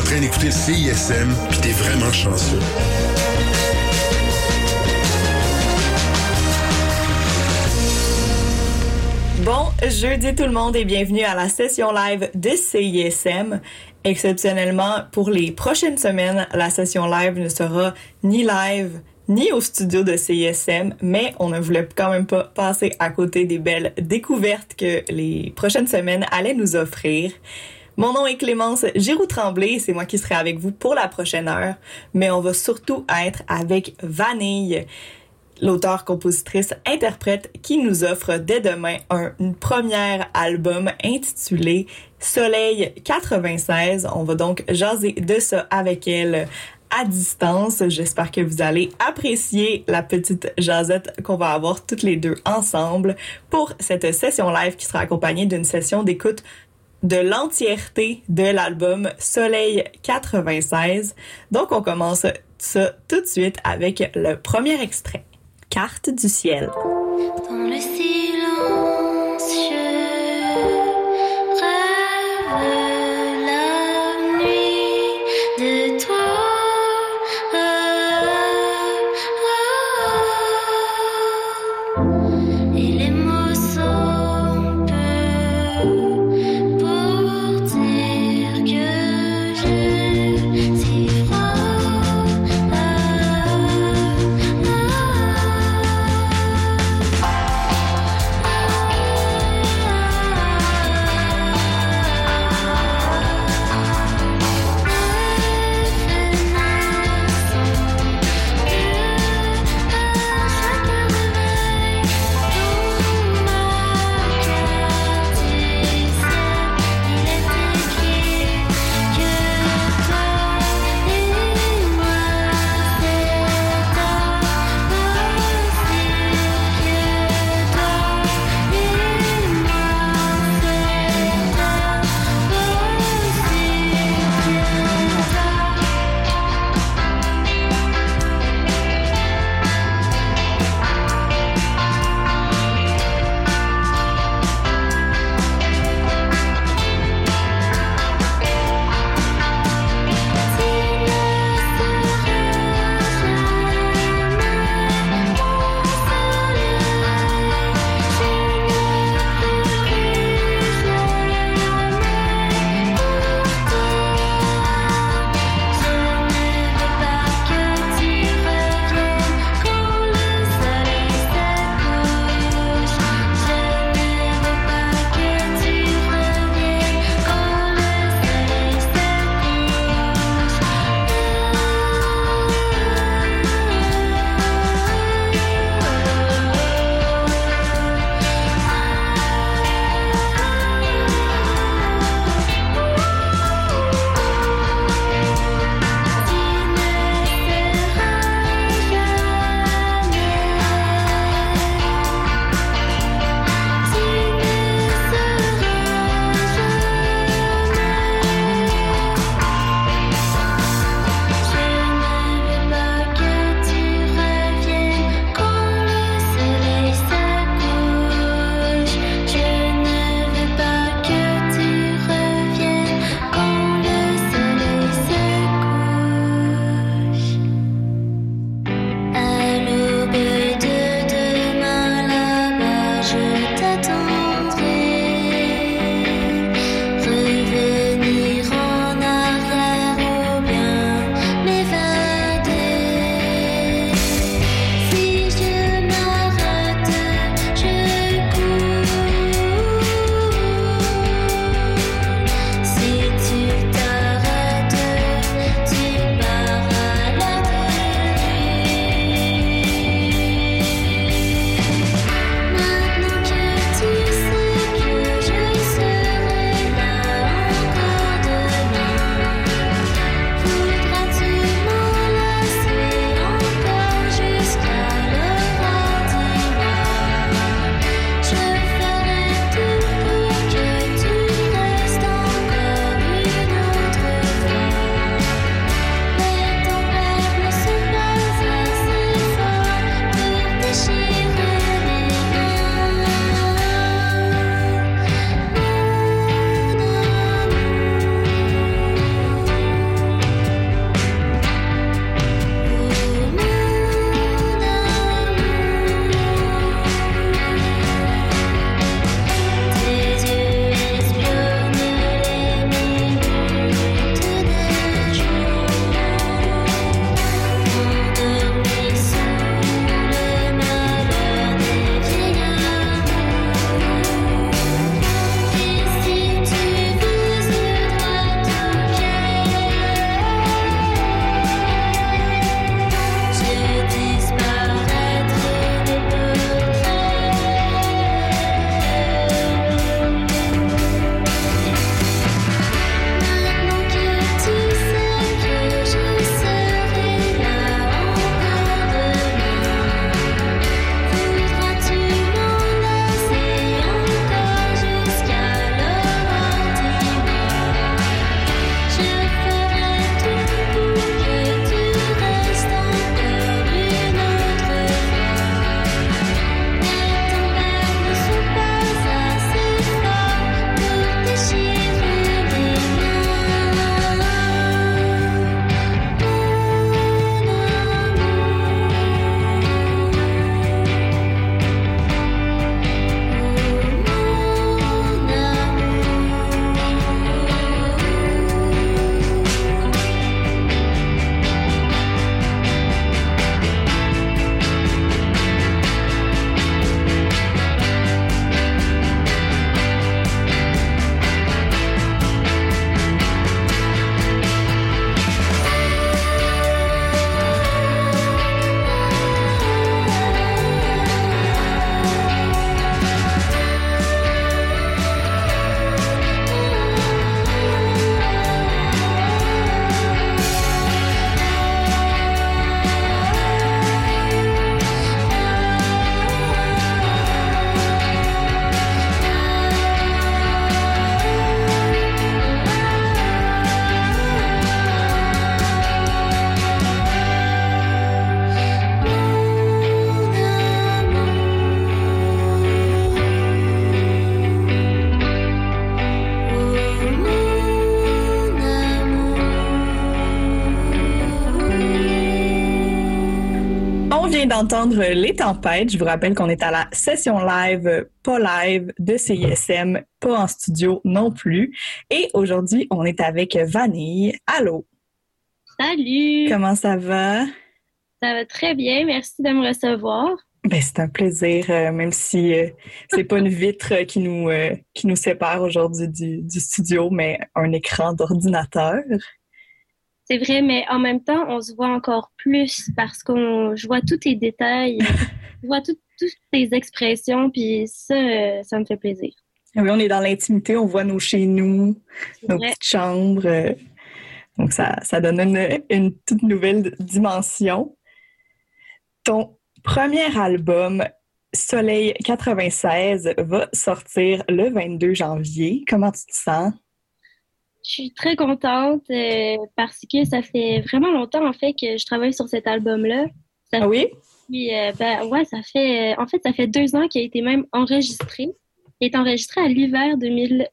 en train d'écouter CISM, puis t'es vraiment chanceux. Bon jeudi tout le monde et bienvenue à la session live de CISM. Exceptionnellement, pour les prochaines semaines, la session live ne sera ni live ni au studio de CISM, mais on ne voulait quand même pas passer à côté des belles découvertes que les prochaines semaines allaient nous offrir. Mon nom est Clémence Giroux-Tremblay, c'est moi qui serai avec vous pour la prochaine heure, mais on va surtout être avec Vanille, l'auteur, compositrice, interprète qui nous offre dès demain un premier album intitulé Soleil 96. On va donc jaser de ça avec elle à distance. J'espère que vous allez apprécier la petite jasette qu'on va avoir toutes les deux ensemble pour cette session live qui sera accompagnée d'une session d'écoute de l'entièreté de l'album Soleil 96. Donc on commence ça tout de suite avec le premier extrait. Carte du ciel. D'entendre Les Tempêtes. Je vous rappelle qu'on est à la session live, pas live de CISM, pas en studio non plus. Et aujourd'hui, on est avec Vanille. Allô, Salut! comment ça va? Ça va très bien, merci de me recevoir. Ben, c'est un plaisir, euh, même si euh, c'est pas une vitre qui nous, euh, qui nous sépare aujourd'hui du, du studio, mais un écran d'ordinateur. C'est vrai, mais en même temps, on se voit encore plus parce qu'on je vois tous tes détails, je vois tout- toutes tes expressions, puis ça, ça me fait plaisir. Oui, on est dans l'intimité, on voit nos chez nous, nos vrai. petites chambres. euh, donc, ça, ça donne une, une toute nouvelle dimension. Ton premier album, Soleil 96, va sortir le 22 janvier. Comment tu te sens? Je suis très contente euh, parce que ça fait vraiment longtemps en fait que je travaille sur cet album-là. Ah oui? Puis, euh, ben, ouais, ça fait, en fait, ça fait deux ans qu'il a été même enregistré. Il est enregistré à l'hiver 2019.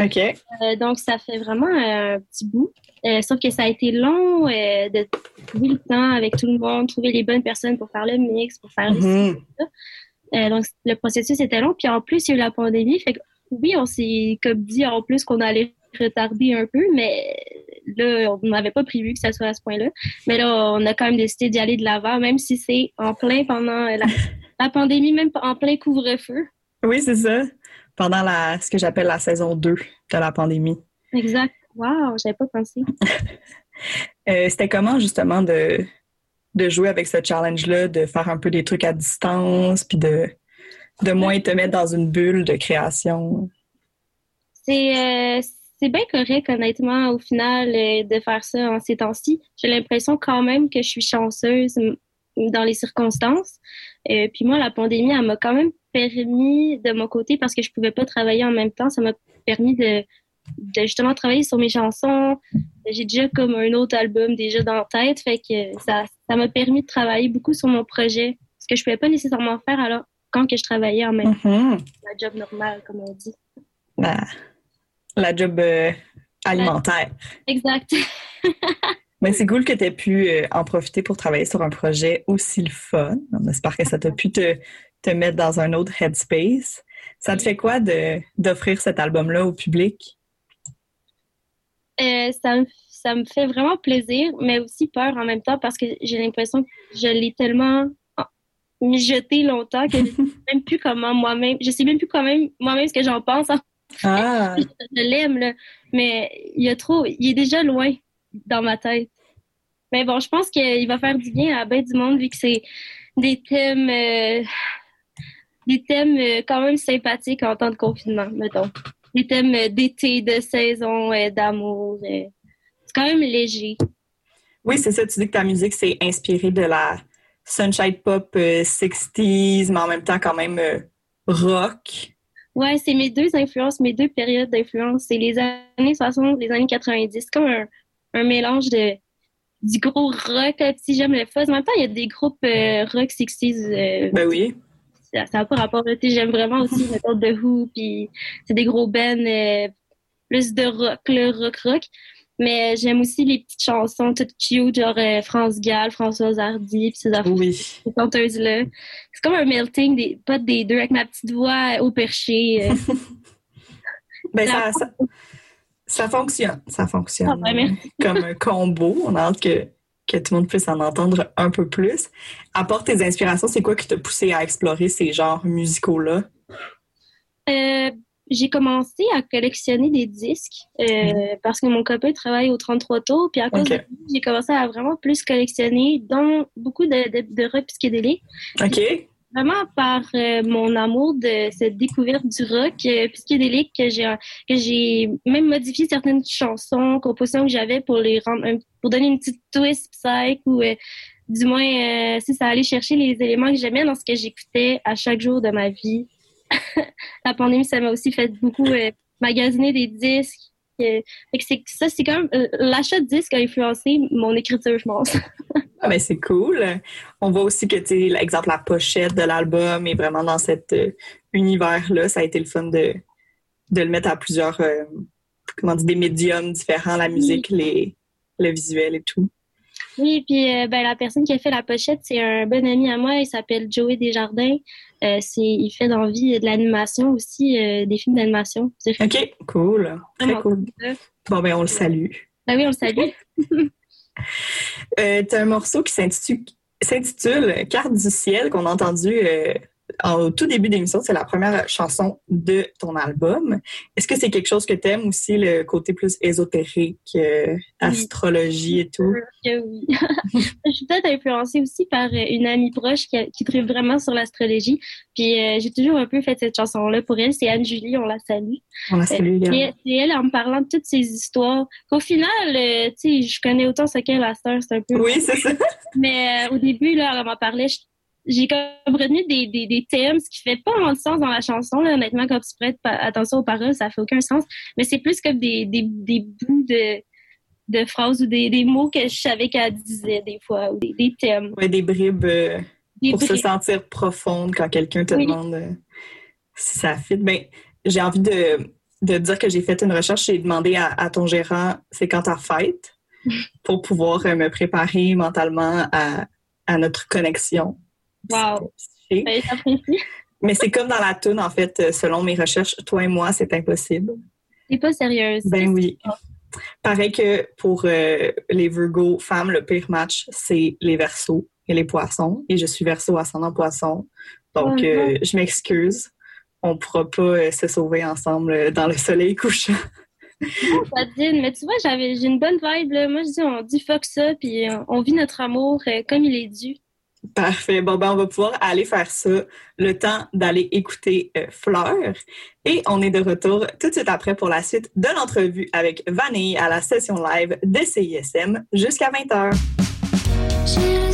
OK. Euh, donc, ça fait vraiment euh, un petit bout. Euh, sauf que ça a été long euh, de trouver le temps avec tout le monde, trouver les bonnes personnes pour faire le mix, pour faire Mhm. euh, donc, le processus était long. Puis en plus, il y a eu la pandémie. Fait oui, on s'est comme dit en plus qu'on allait retarder un peu, mais là, on n'avait pas prévu que ça soit à ce point-là. Mais là, on a quand même décidé d'y aller de l'avant, même si c'est en plein pendant la, la pandémie, même en plein couvre-feu. Oui, c'est ça. Pendant la, ce que j'appelle la saison 2 de la pandémie. Exact. Wow, j'avais pas pensé. Euh, C'était comment justement de, de jouer avec ce challenge-là, de faire un peu des trucs à distance, puis de, de moins te mettre dans une bulle de création? C'est euh, bien correct, honnêtement, au final, euh, de faire ça en ces temps-ci. J'ai l'impression quand même que je suis chanceuse dans les circonstances. Euh, puis moi, la pandémie, elle m'a quand même permis, de mon côté, parce que je pouvais pas travailler en même temps, ça m'a permis de, de justement travailler sur mes chansons. J'ai déjà comme un autre album déjà dans la tête, fait que ça m'a permis de travailler beaucoup sur mon projet, ce que je pouvais pas nécessairement faire alors quand que je travaillais en même temps, Mhm. la job normale, comme on dit. La, la job euh, alimentaire. Exact. Mais c'est cool que tu aies pu euh, en profiter pour travailler sur un projet aussi le fun. On espère que ça t'a pu te, te mettre dans un autre headspace. Ça te fait quoi de d'offrir cet album-là au public? Euh, ça, me, ça me fait vraiment plaisir, mais aussi peur en même temps parce que j'ai l'impression que je l'ai tellement mijoté longtemps que je sais même plus comment moi-même, je sais même plus quand même moi-même ce que j'en pense. Ah! Je l'aime, là, mais il y a trop, il est déjà loin dans ma tête. Mais bon, je pense qu'il va faire du bien à ben du monde vu que c'est des thèmes, euh, des thèmes euh, quand même sympathiques en temps de confinement, mettons. Des thèmes euh, d'été, de saison, d'amour. C'est quand même léger. Oui, c'est ça. Tu dis que ta musique s'est inspirée de la sunshine pop euh, 60s, mais en même temps quand même euh, rock. Ouais, c'est mes deux influences, mes deux périodes d'influence. C'est les années 60, les années 90. C'est comme un, un mélange de du gros rock, si j'aime le fuzz. En même temps, il y a des groupes euh, rock 60s. euh, Ben oui. ça n'a pas rapport. J'aime vraiment aussi mettons The Who, puis c'est des gros bands euh, plus de rock, le rock rock. Mais j'aime aussi les petites chansons toutes cute, genre euh, France Gall, Françoise Hardy, puis ces affaires Oui. ces chanteuses-là. C'est comme un melting des potes des deux avec ma petite voix au perché. euh. Ben ça, ça, ça fonctionne. Ça fonctionne. Ah, merci. Comme un combo. On a hâte que, que tout le monde puisse en entendre un peu plus. Apporte tes inspirations. C'est quoi qui t'a poussé à explorer ces genres musicaux-là? Euh, j'ai commencé à collectionner des disques euh, parce que mon copain travaille au 33 tours. Puis à cause de ça, j'ai commencé à vraiment plus collectionner, dont beaucoup de, de, de rock psychédélique. OK? Vraiment par euh, mon amour de cette découverte du rock euh, psychédélique que j'ai que j'ai même modifié certaines chansons, compositions que j'avais pour les rendre un- pour donner une petite twist psych ou du moins si ça allait chercher les éléments que j'aimais dans ce que j'écoutais à chaque jour de ma vie. La pandémie, ça m'a aussi fait beaucoup euh, magasiner des disques. Euh, c'est ça, c'est comme euh, l'achat de disques a influencé mon écriture, je pense. Ah, ben c'est cool. On voit aussi que, tu sais, l'exemple, la pochette de l'album est vraiment dans cet euh, univers-là. Ça a été le fun de, de le mettre à plusieurs, comment dire, des médiums différents, la musique, les, le visuel et tout. Oui, puis ben, la personne qui a fait la pochette, c'est un bon ami à moi. Il s'appelle Joey Desjardins. Euh, c'est, il fait dans vie de l'animation aussi, euh, des films d'animation. OK, cool. Très vraiment cool. Bon, ben, on le salue. Ben oui, on le salue. Euh, T'as un morceau qui s'intitule, s'intitule Carte du ciel qu'on a entendu euh, au tout début d'émission. C'est la première chanson de ton album. Est-ce que c'est quelque chose que t'aimes aussi, le côté plus ésotérique, euh, astrologie et tout? Oui. je suis peut-être influencée aussi par euh, une amie proche qui, a- qui tripe vraiment sur l'astrologie. Puis euh, j'ai toujours un peu fait cette chanson-là pour elle. C'est Anne-Julie, on la salue. On la salue également. Et c'est elle en me parlant de toutes ces histoires. Qu'au final, euh, tu sais, je connais autant ce qu'elle, la star, c'est un peu. Oui, c'est ça. Mais euh, au début, là, elle m'en parlait. je- J'ai comme retenu des, des, des thèmes, ce qui fait pas vraiment de sens dans la chanson. Là, honnêtement, quand tu prêtes attention aux paroles, ça fait aucun sens. Mais c'est plus comme des, des, des bouts de, de phrases ou des, des mots que je savais qu'elle disait des fois, ou des, des thèmes. Ouais, des bribes euh, pour se sentir profonde quand quelqu'un te Oui. demande euh, si ça fit. Ben, j'ai envie de, de dire que j'ai fait une recherche. J'ai demandé à, à ton gérant c'est quand ta fête? Pour pouvoir euh, me préparer mentalement à, à notre connexion. Wow. Mais c'est comme dans la tune en fait, selon mes recherches, toi et moi, c'est impossible. C'est pas sérieuse. Ben oui. Pareil que pour euh, les Virgo femmes, le pire match, c'est les Verseaux et les Poissons. Et je suis Verseau ascendant Poisson. Donc, Oh, euh, je m'excuse. On pourra pas euh, se sauver ensemble dans le soleil couchant. Nadine, mais tu vois, j'avais, j'ai une bonne vibe, là. Moi, je dis, on dit fuck ça, puis on vit notre amour comme il est dû. Parfait. Bon, ben, on va pouvoir aller faire ça. Le temps d'aller écouter euh, Fleur. Et on est de retour tout de suite après pour la suite de l'entrevue avec Vanille à la session live de CISM jusqu'à 20h.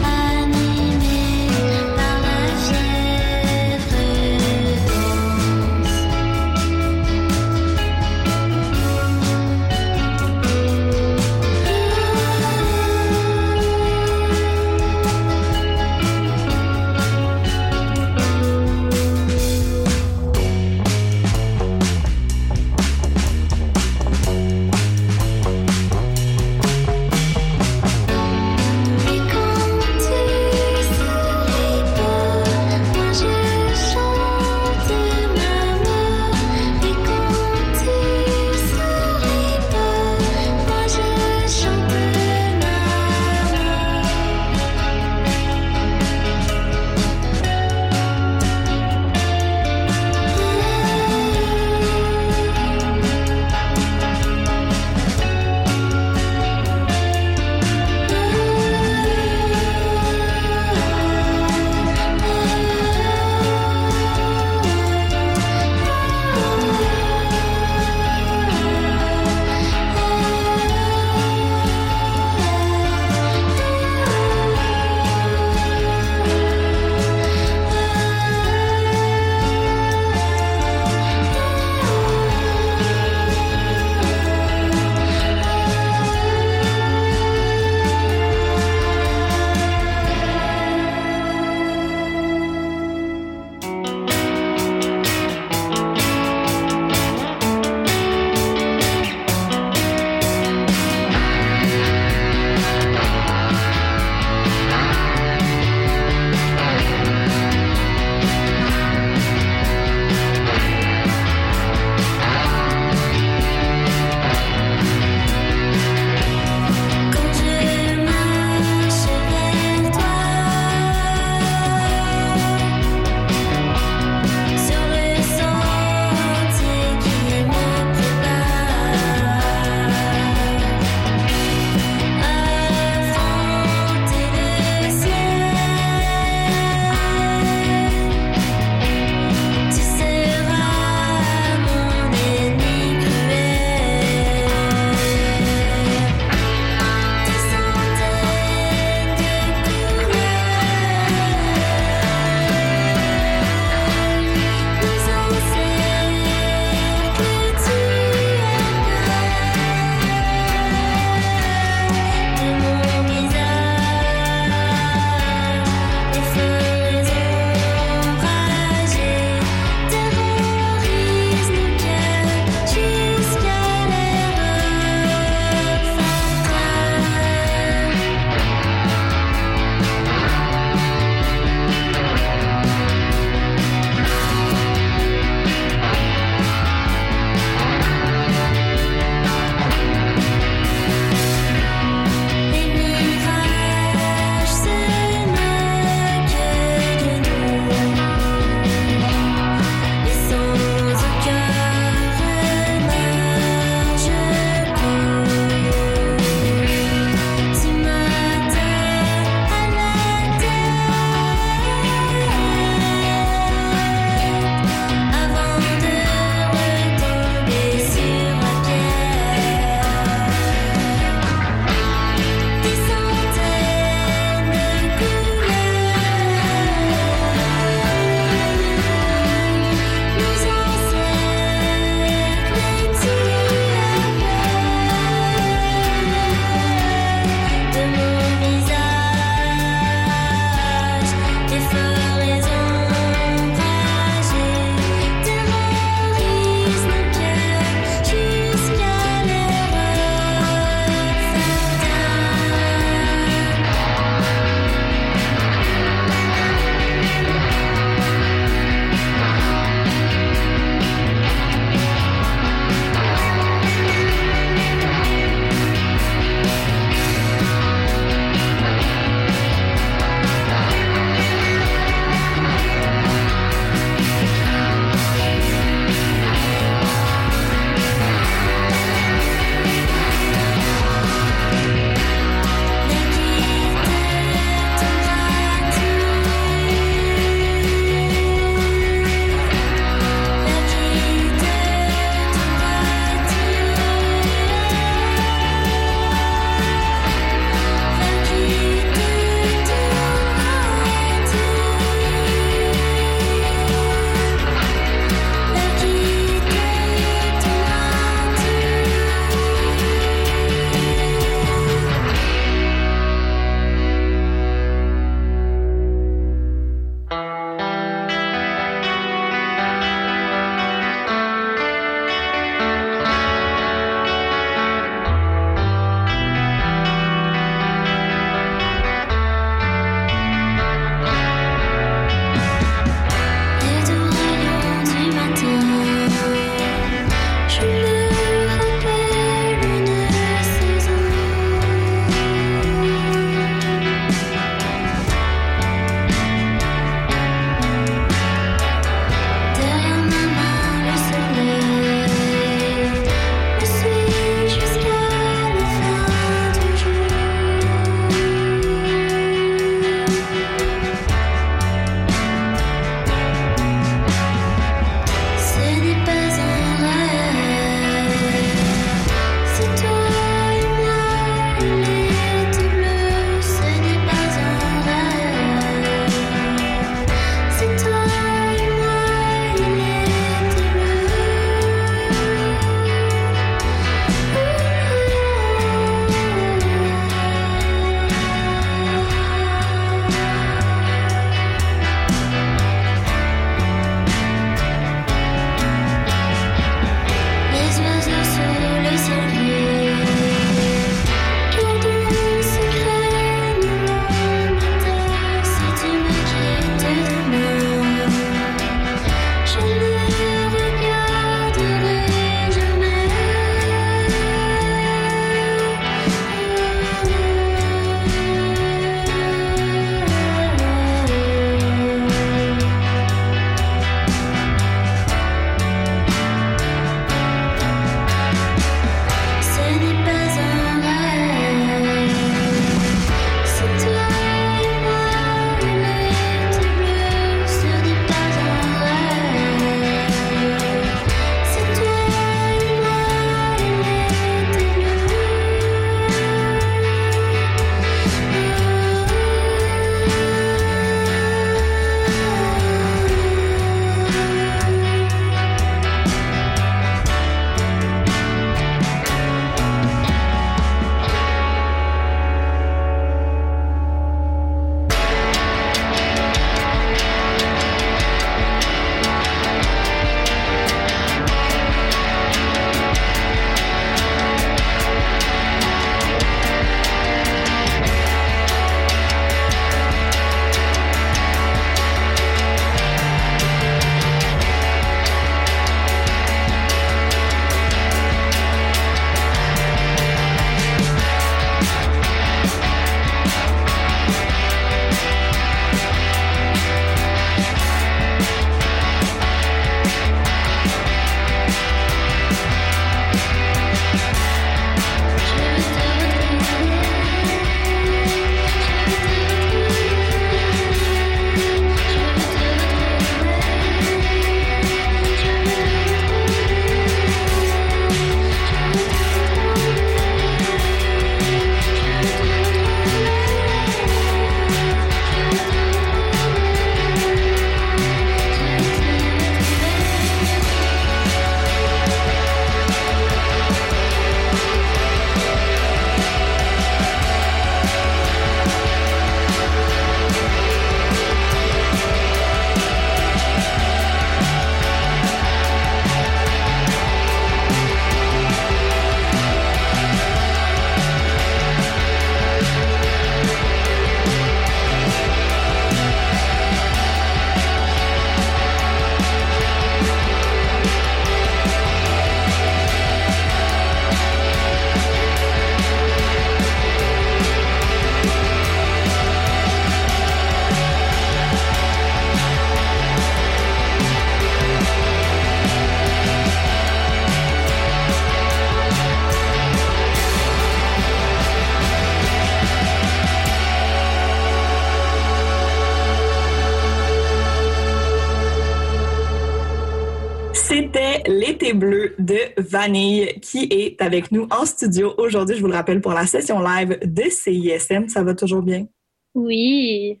Vanille qui est avec nous en studio aujourd'hui, je vous le rappelle, pour la session live de CISM. Ça va toujours bien? Oui.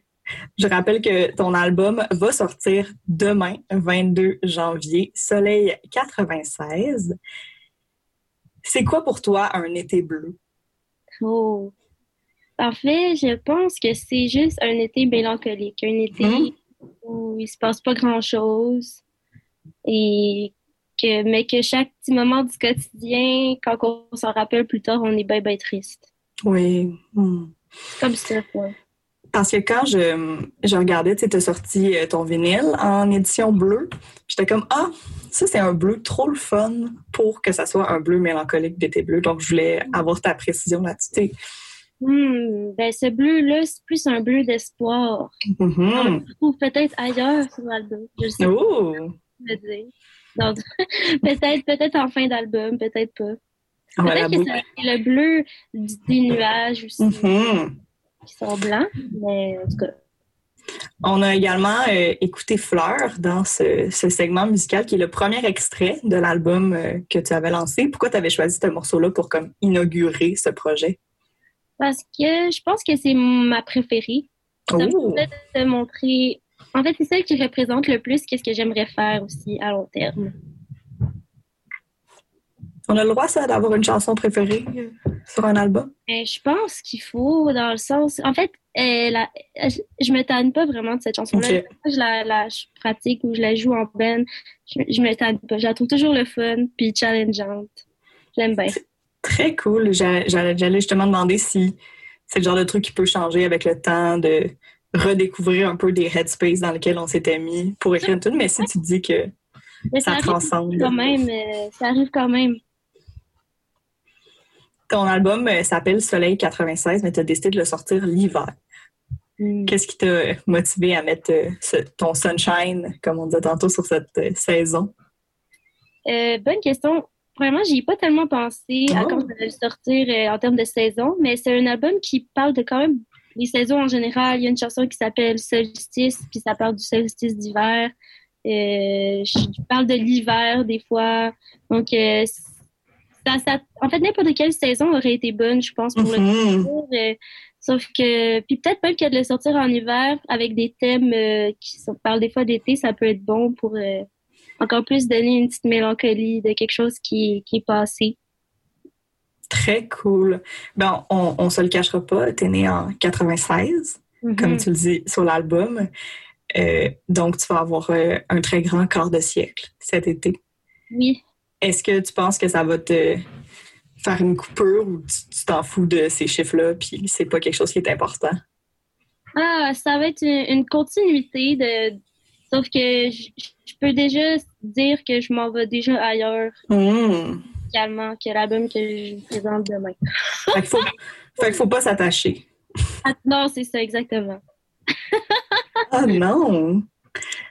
Je rappelle que ton album va sortir demain, 22 janvier, Soleil 96. C'est quoi pour toi un été bleu? Oh. En fait, je pense que c'est juste un été mélancolique. Un été Mhm. où il se passe pas grand-chose. Et que, mais que chaque petit moment du quotidien, quand on s'en rappelle plus tard, on est bien, bien triste. Oui. Hmm. Comme ça, quoi. Parce que quand je, je regardais, tu as sorti euh, ton vinyle en édition bleue, j'étais comme Ah, ça c'est un bleu trop le fun pour que ça soit un bleu mélancolique d'été bleu. Donc je voulais avoir ta précision là-dessus. Hmm, ben ce bleu-là, c'est plus un bleu d'espoir. On Mhm. le trouve peut-être ailleurs sur l'album. Je sais Oh! pas peut-être, peut-être en fin d'album, peut-être pas. Peut-être que c'est le bleu du- des nuages aussi, Mhm. qui sont blancs, mais en tout cas. On a également euh, écouté Fleur dans ce, ce segment musical qui est le premier extrait de l'album euh, que tu avais lancé. Pourquoi tu avais choisi ce morceau-là pour comme inaugurer ce projet? Parce que je pense que c'est ma préférée. Ça me Oh! permet de montrer. En fait, c'est celle qui représente le plus qu'est-ce que j'aimerais faire aussi à long terme. On a le droit, ça, d'avoir une chanson préférée euh, sur un album? Euh, je pense qu'il faut, dans le sens. En fait, euh, la- je, me tanne pas vraiment de cette chanson-là. Je la, la je pratique ou je la joue en band. Je, je me tanne pas. Je la trouve toujours le fun puis challengeante. J'aime bien. Très cool. J'a- J'allais j'allais justement demander si c'est le genre de truc qui peut changer avec le temps, de redécouvrir un peu des headspace dans lesquels on s'était mis pour écrire une tune, mais si tu dis que Mais ça transcende. quand même. euh, ça arrive quand même. Ton album euh, s'appelle Soleil 96, mais tu as décidé de le sortir l'hiver. Mm. Qu'est-ce qui t'a motivé à mettre euh, ce- ton sunshine, comme on disait tantôt, sur cette saison? Bonne question. Vraiment, j'y ai pas tellement pensé à Oh. quand vais le sortir en termes de saison, mais c'est un album qui parle de quand même les saisons en général. Il y a une chanson qui s'appelle Solstice, puis ça parle du solstice d'hiver. Euh, je parle de l'hiver des fois. Donc, euh, ça, ça- en fait, n'importe quelle saison aurait été bonne, je pense, pour le Mhm. euh, sauf que, puis peut-être même que de le sortir en hiver avec des thèmes qui sont- parlent des fois d'été, ça peut être bon pour encore plus donner une petite mélancolie de quelque chose qui, qui est passé. Très cool. Ben, on, on se le cachera pas, t'es né en 96. comme Mhm. tu le dis sur l'album. Euh, donc, tu vas avoir euh, un très grand quart de siècle cet été. Oui. Est-ce que tu penses que ça va te faire une coupure ou tu tu t'en fous de ces chiffres-là puis c'est pas quelque chose qui est important? Ah, ça va être une, une continuité de. Sauf que je, peux déjà dire que je m'en vais déjà ailleurs Hmm. Que l'album que je vous présente demain. Fait qu'il faut, fait faut pas s'attacher. Ah, non, c'est ça, exactement. Ah non!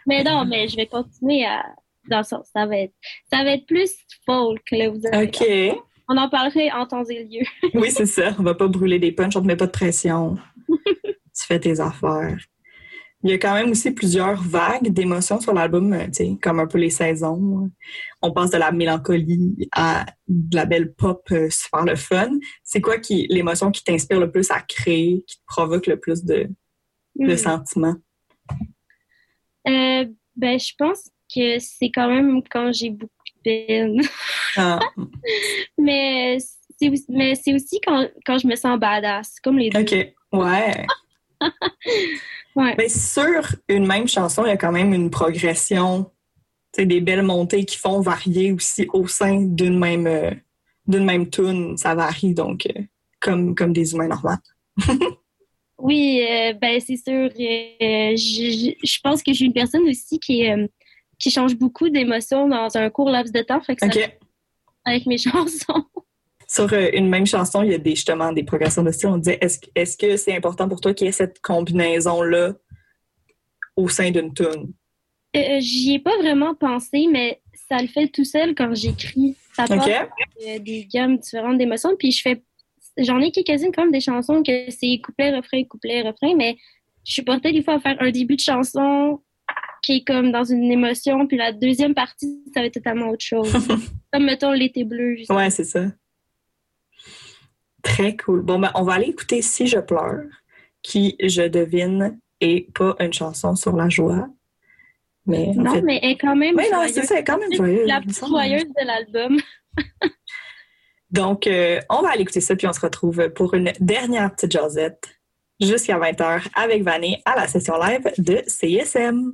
Mais non, mais je vais continuer à. Dans le sens, ça va être, ça va être plus folk, là, vous allez OK. On en parlerait en temps et lieu. Oui, c'est ça. On va pas brûler des punchs, on te met pas de pression. tu fais tes affaires. Il y a quand même aussi plusieurs vagues d'émotions sur l'album, euh, comme un peu les saisons. On passe de la mélancolie à de la belle pop euh, super le fun. C'est quoi qui l'émotion qui t'inspire le plus à créer, qui te provoque le plus de, de Hmm. sentiments? Euh, ben, je pense que c'est quand même quand j'ai beaucoup de peine. Ah, mais c'est aussi, mais c'est aussi quand, quand je me sens badass, comme les deux. OK. Ouais. Ouais. Mais sur une même chanson, il y a quand même une progression, des belles montées qui font varier aussi au sein d'une même euh, d'une même tune. Ça varie donc euh, comme comme des humains normaux. Oui, euh, ben c'est sûr. euh, je, je- pense que suis une personne aussi qui, qui change beaucoup d'émotions dans un court laps de temps, fait que ça OK. avec mes chansons. Sur euh, une même chanson, il y a des, justement des progressions de style. On disait, est-ce que c'est important pour toi qu'il y ait cette combinaison-là au sein d'une tune? Euh, J'y ai pas vraiment pensé, mais ça le fait tout seul quand j'écris. Ça part OK? euh, des gammes différentes d'émotions. Puis je fais, j'en ai quelques-unes même des chansons que c'est couplet, refrain, couplet, refrain, mais je suis portée des fois à faire un début de chanson embarquer comme dans une émotion, puis la deuxième partie, ça va être totalement autre chose. comme, mettons, l'été bleu. justement. Ouais, c'est ça. Très cool. Bon, ben, on va aller écouter Si je pleure, qui, je devine, est pas une chanson sur la joie. Mais en Non, fait- mais elle est quand même Oui, non, joyeuse. c'est ça, elle est quand même C'est joyeuse. La semble. joyeuse de l'album. Donc, euh, on va aller écouter ça, puis on se retrouve pour une dernière petite jasette jusqu'à 20h avec Vanny à la session live de CSM.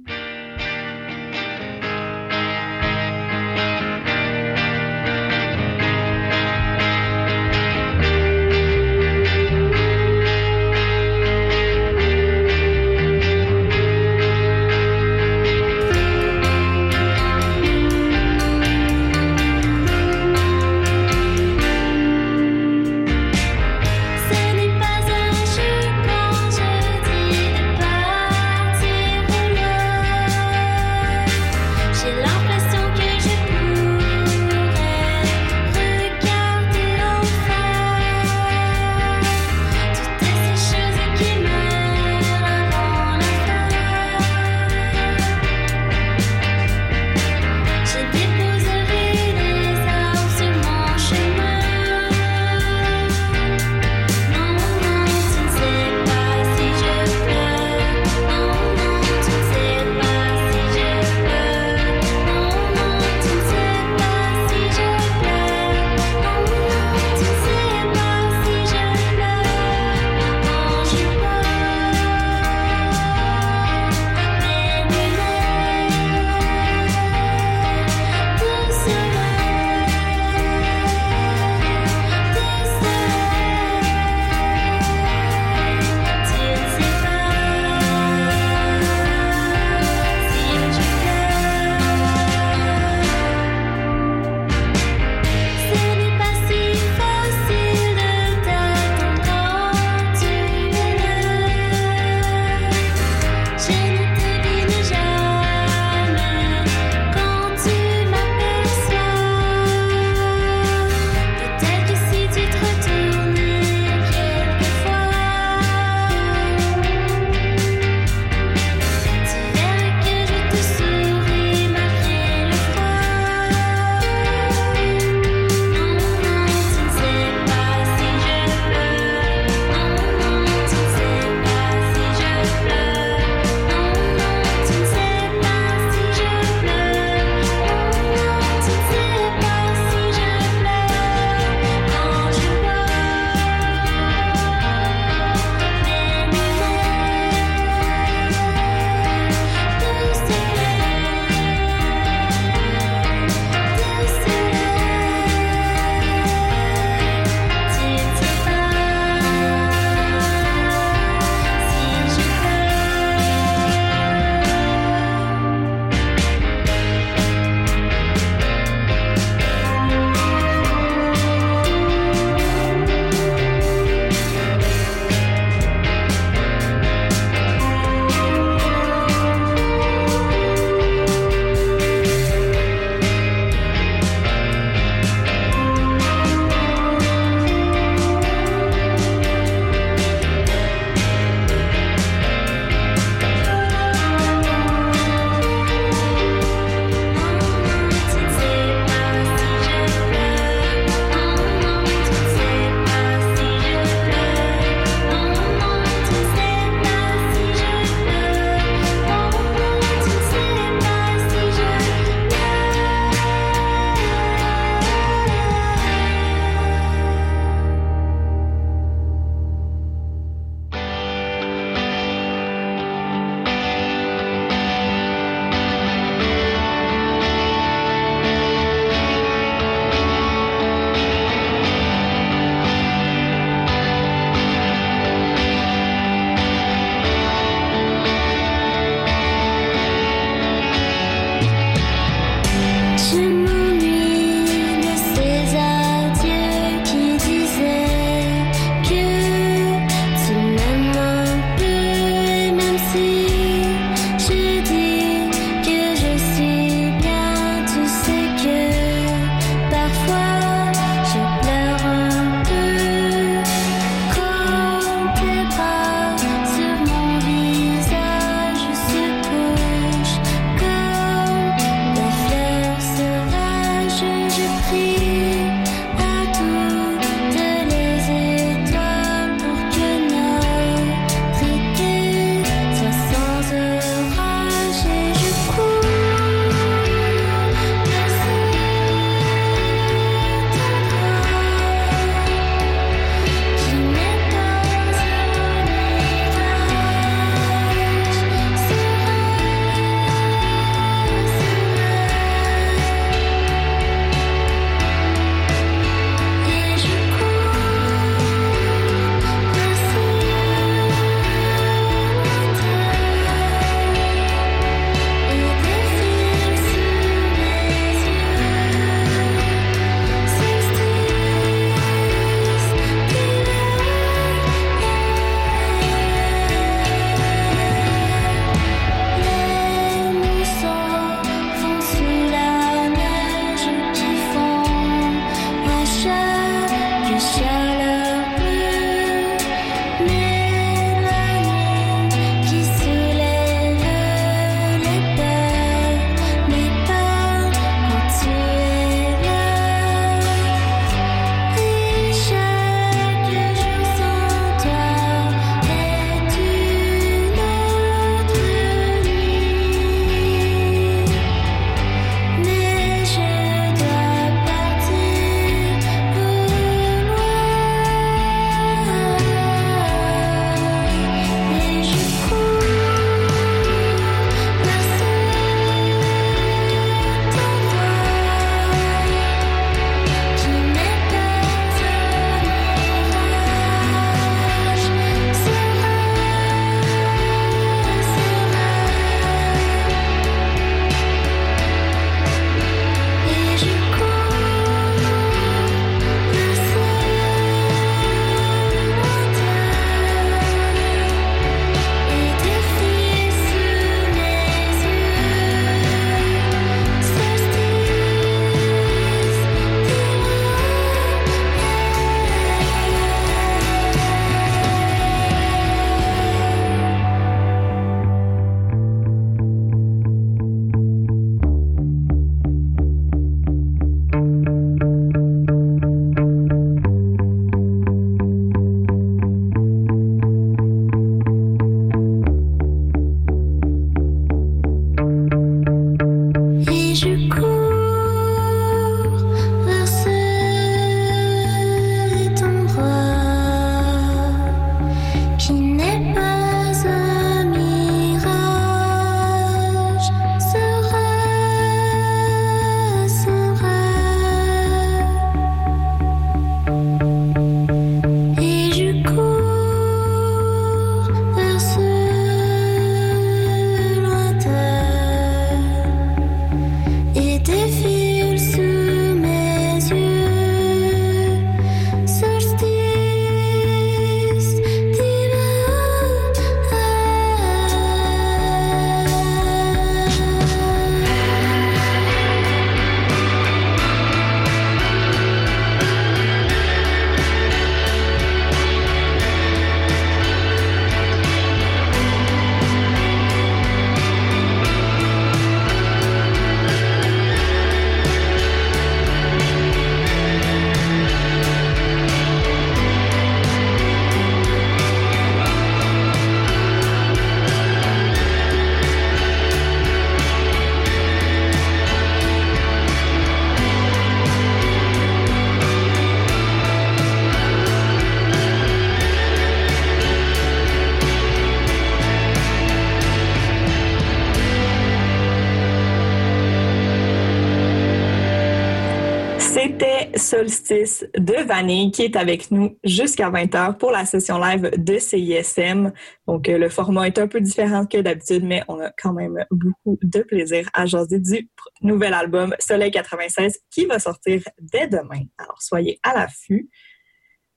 De Vanille qui est avec nous jusqu'à 20h pour la session live de CISM. Donc, euh, le format est un peu différent que d'habitude, mais on a quand même beaucoup de plaisir à jaser du nouvel album Soleil 96 qui va sortir dès demain. Alors, soyez à l'affût.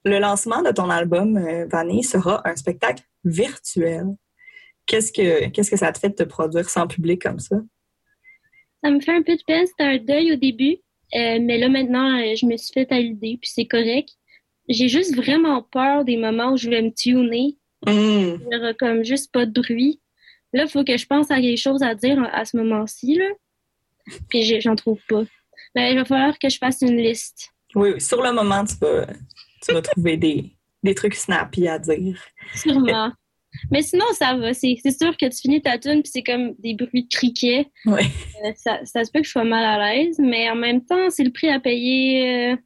Le lancement de ton album, euh, Vanille, sera un spectacle virtuel. Qu'est-ce que, que ça te fait de te produire sans public comme ça? Ça me fait un peu de peine, c'était un deuil au début, euh, mais là maintenant, euh, je me suis fait à l'idée, puis c'est correct. J'ai juste vraiment peur des moments où je vais me tuner, aura comme juste pas de bruit. Là, il faut que je pense à quelque chose à dire à ce moment-ci, là. Puis j'en trouve pas. Ben, il va falloir que je fasse une liste. Oui, oui, sur le moment, tu vas, tu vas trouver des, des trucs snappy à dire. Sûrement. Mais sinon, ça va. C'est sûr que tu finis ta tune puis c'est comme des bruits de criquets. Oui. Euh, ça, ça se peut que je sois mal à l'aise, mais en même temps, c'est le prix à payer euh,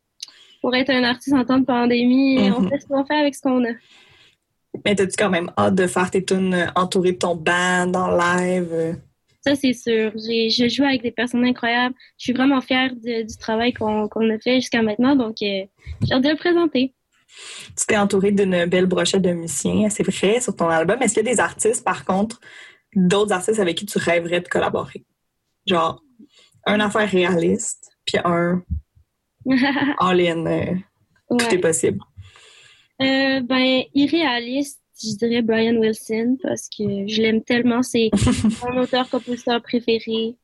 pour être un artiste en temps de pandémie. On Mhm. fait ce qu'on fait avec ce qu'on a. Mais t'as-tu quand même hâte de faire tes tunes euh, entourées de ton band en live? Ça, c'est sûr. J'ai je joue avec des personnes incroyables. Je suis vraiment fière de- du travail qu'on qu'on a fait jusqu'à maintenant, donc euh, j'ai hâte de le présenter. Tu t'es entouré d'une belle brochette de musiciens, c'est vrai, sur ton album. Est-ce qu'il y a des artistes, par contre, d'autres artistes avec qui tu rêverais de collaborer? Genre, un affaire réaliste, puis un all-in, euh, tout est possible. Euh, ben, irréaliste, je dirais Brian Wilson parce que je l'aime tellement. C'est mon auteur-compositeur préféré.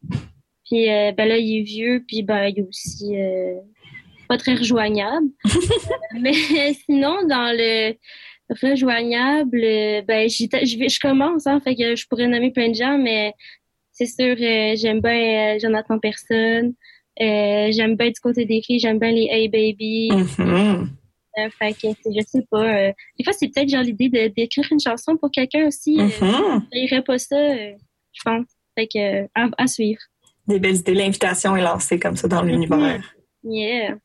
Puis euh, ben là, il est vieux, puis ben, il est aussi euh, pas très rejoignable. Mais sinon, dans le rejoignable, euh, ben, je, commence, hein, fait que je pourrais nommer plein de gens, mais c'est sûr, euh, j'aime bien euh, Jonathan Personne. Euh, j'aime bien du côté des filles, j'aime bien les Hey Baby. Mhm. Euh, fait que je sais pas. des fois, c'est peut-être genre l'idée d'écrire une chanson pour quelqu'un aussi. Euh, Mhm. je pas ça, je pense. Fait que à, à suivre. Des belles idées. L'invitation est lancée comme ça dans l'univers. Yeah.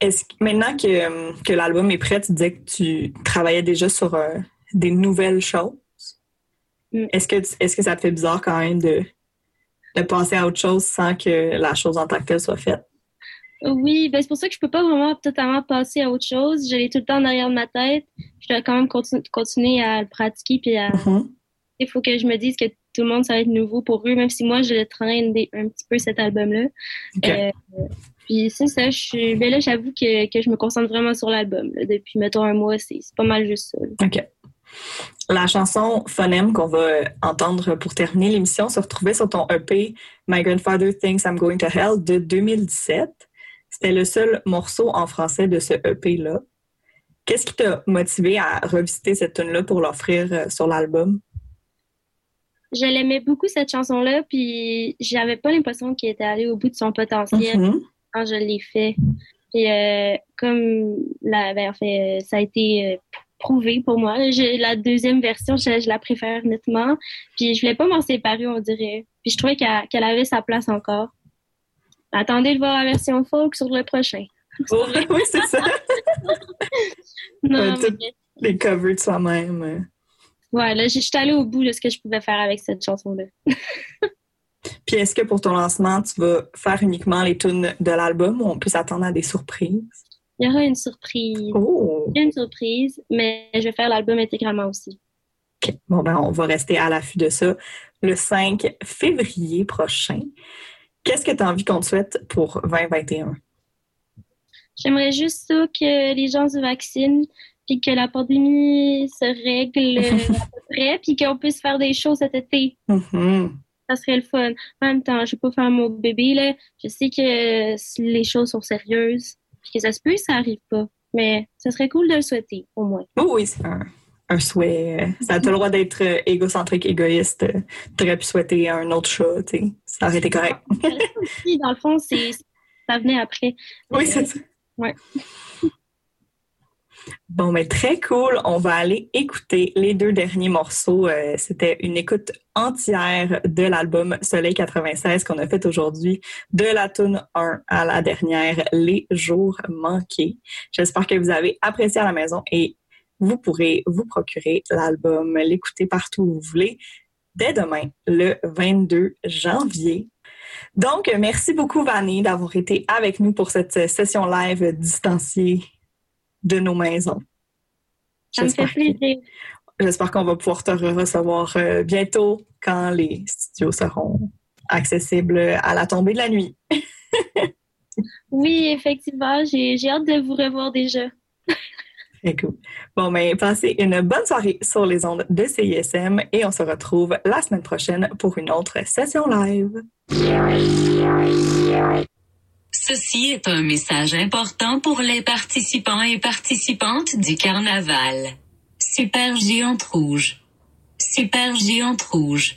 Est-ce que maintenant que, que l'album est prêt, tu disais que tu travaillais déjà sur euh, des nouvelles choses. Mm. Est-ce que, est-ce que ça te fait bizarre quand même de, de passer à autre chose sans que la chose en tant que telle soit faite? Oui, ben c'est pour ça que je peux pas vraiment totalement passer à autre chose. Je l'ai tout le temps derrière ma tête. Je dois quand même continu- continuer à le pratiquer puis à Mhm. il faut que je me dise que tout le monde ça va être nouveau pour eux, même si moi je le traîne des- un petit peu cet album-là. Euh, puis c'est ça, je suis. Ben là, j'avoue que, que je me concentre vraiment sur l'album. Depuis mettons un mois, c'est c'est pas mal juste ça. là. OK. La chanson Phonème qu'on va entendre pour terminer l'émission se retrouvait sur ton EP My Grandfather Thinks I'm Going to Hell de 2017. C'était le seul morceau en français de ce EP-là. Qu'est-ce qui t'a motivé à revisiter cette tune-là pour l'offrir euh, sur l'album? Je l'aimais beaucoup cette chanson-là, puis j'avais pas l'impression qu'il était allé au bout de son potentiel Mhm. Quand je l'ai fait. Puis euh, comme la, ben, en fait, euh, ça a été euh, prouvé pour moi. la deuxième version, je, je la préfère nettement. Puis je voulais pas m'en séparer, on dirait. Puis je trouvais qu'elle avait sa place encore. Attendez de voir la version folk sur le prochain. Oh, oui, c'est ça. Non, mais- Les covers de soi-même. ouais, là, j'étais allée au bout de ce que je pouvais faire avec cette chanson-là. Puis est-ce que pour ton lancement, tu vas faire uniquement les tunes de l'album ou on peut s'attendre à des surprises? Il y aura une surprise. Oh! Il y a une surprise, mais je vais faire l'album intégralement aussi. OK. Bon, ben, on va rester à l'affût de ça le 5 février prochain. Qu'est-ce que tu as envie qu'on te souhaite pour 2021? J'aimerais juste ça que les gens se vaccinent, puis que la pandémie se règle euh, à peu près, puis qu'on puisse faire des choses cet été. Mhm. Ça serait le fun. En même temps, je vais pas faire mon bébé, là. Je sais que les choses sont sérieuses, puis que ça se peut, ça arrive pas. Mais ça serait cool de le souhaiter, au moins. Oh oui, c'est un, un souhait. euh, Ça a le droit d'être euh, égocentrique, égoïste. euh, Tu aurais pu souhaiter un autre chat, tu sais. Ça aurait été correct. Dans le fond, c'est ça venait après. Oui, c'est ça. Ouais. Bon, mais très cool. On va aller écouter les deux derniers morceaux. Euh, C'était une écoute entière de l'album Soleil 96 qu'on a fait aujourd'hui, de la tune 1 à la dernière, Les jours manqués. J'espère que vous avez apprécié à la maison et vous pourrez vous procurer l'album, l'écouter partout où vous voulez dès demain, le 22 janvier. Donc, merci beaucoup, Vanny, d'avoir été avec nous pour cette session live distanciée de nos maisons. Ça me fait plaisir. J'espère qu'on va pouvoir te recevoir euh, bientôt quand les studios seront accessibles à la tombée de la nuit. Oui, effectivement, j'ai hâte de vous revoir déjà. Très cool. Bon, mais passez une bonne soirée sur les ondes de CISM et on se retrouve la semaine prochaine pour une autre session live. Ceci est un message important pour les participants et participantes du carnaval. Super géante rouge. Super géante rouge.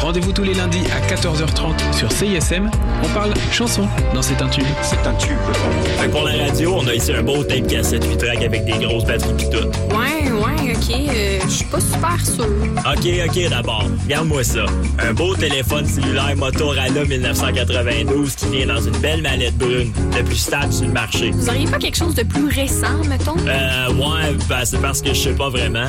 Rendez-vous tous les lundis à 14h30 sur CISM. On parle chansons dans C'est un tube. C'est un tube. Fait que pour la radio, on a ici un beau tape cassette 8 track avec des grosses batteries pis tout. Ouais, ouais, ok. euh, Je suis pas super sûre. Ok, ok, d'abord, regarde-moi ça. Un beau téléphone cellulaire Motorola 1992 qui vient dans une belle mallette brune, le plus stable sur le marché. Vous auriez pas quelque chose de plus récent, mettons? Euh, ouais, ben, c'est parce que je sais pas vraiment.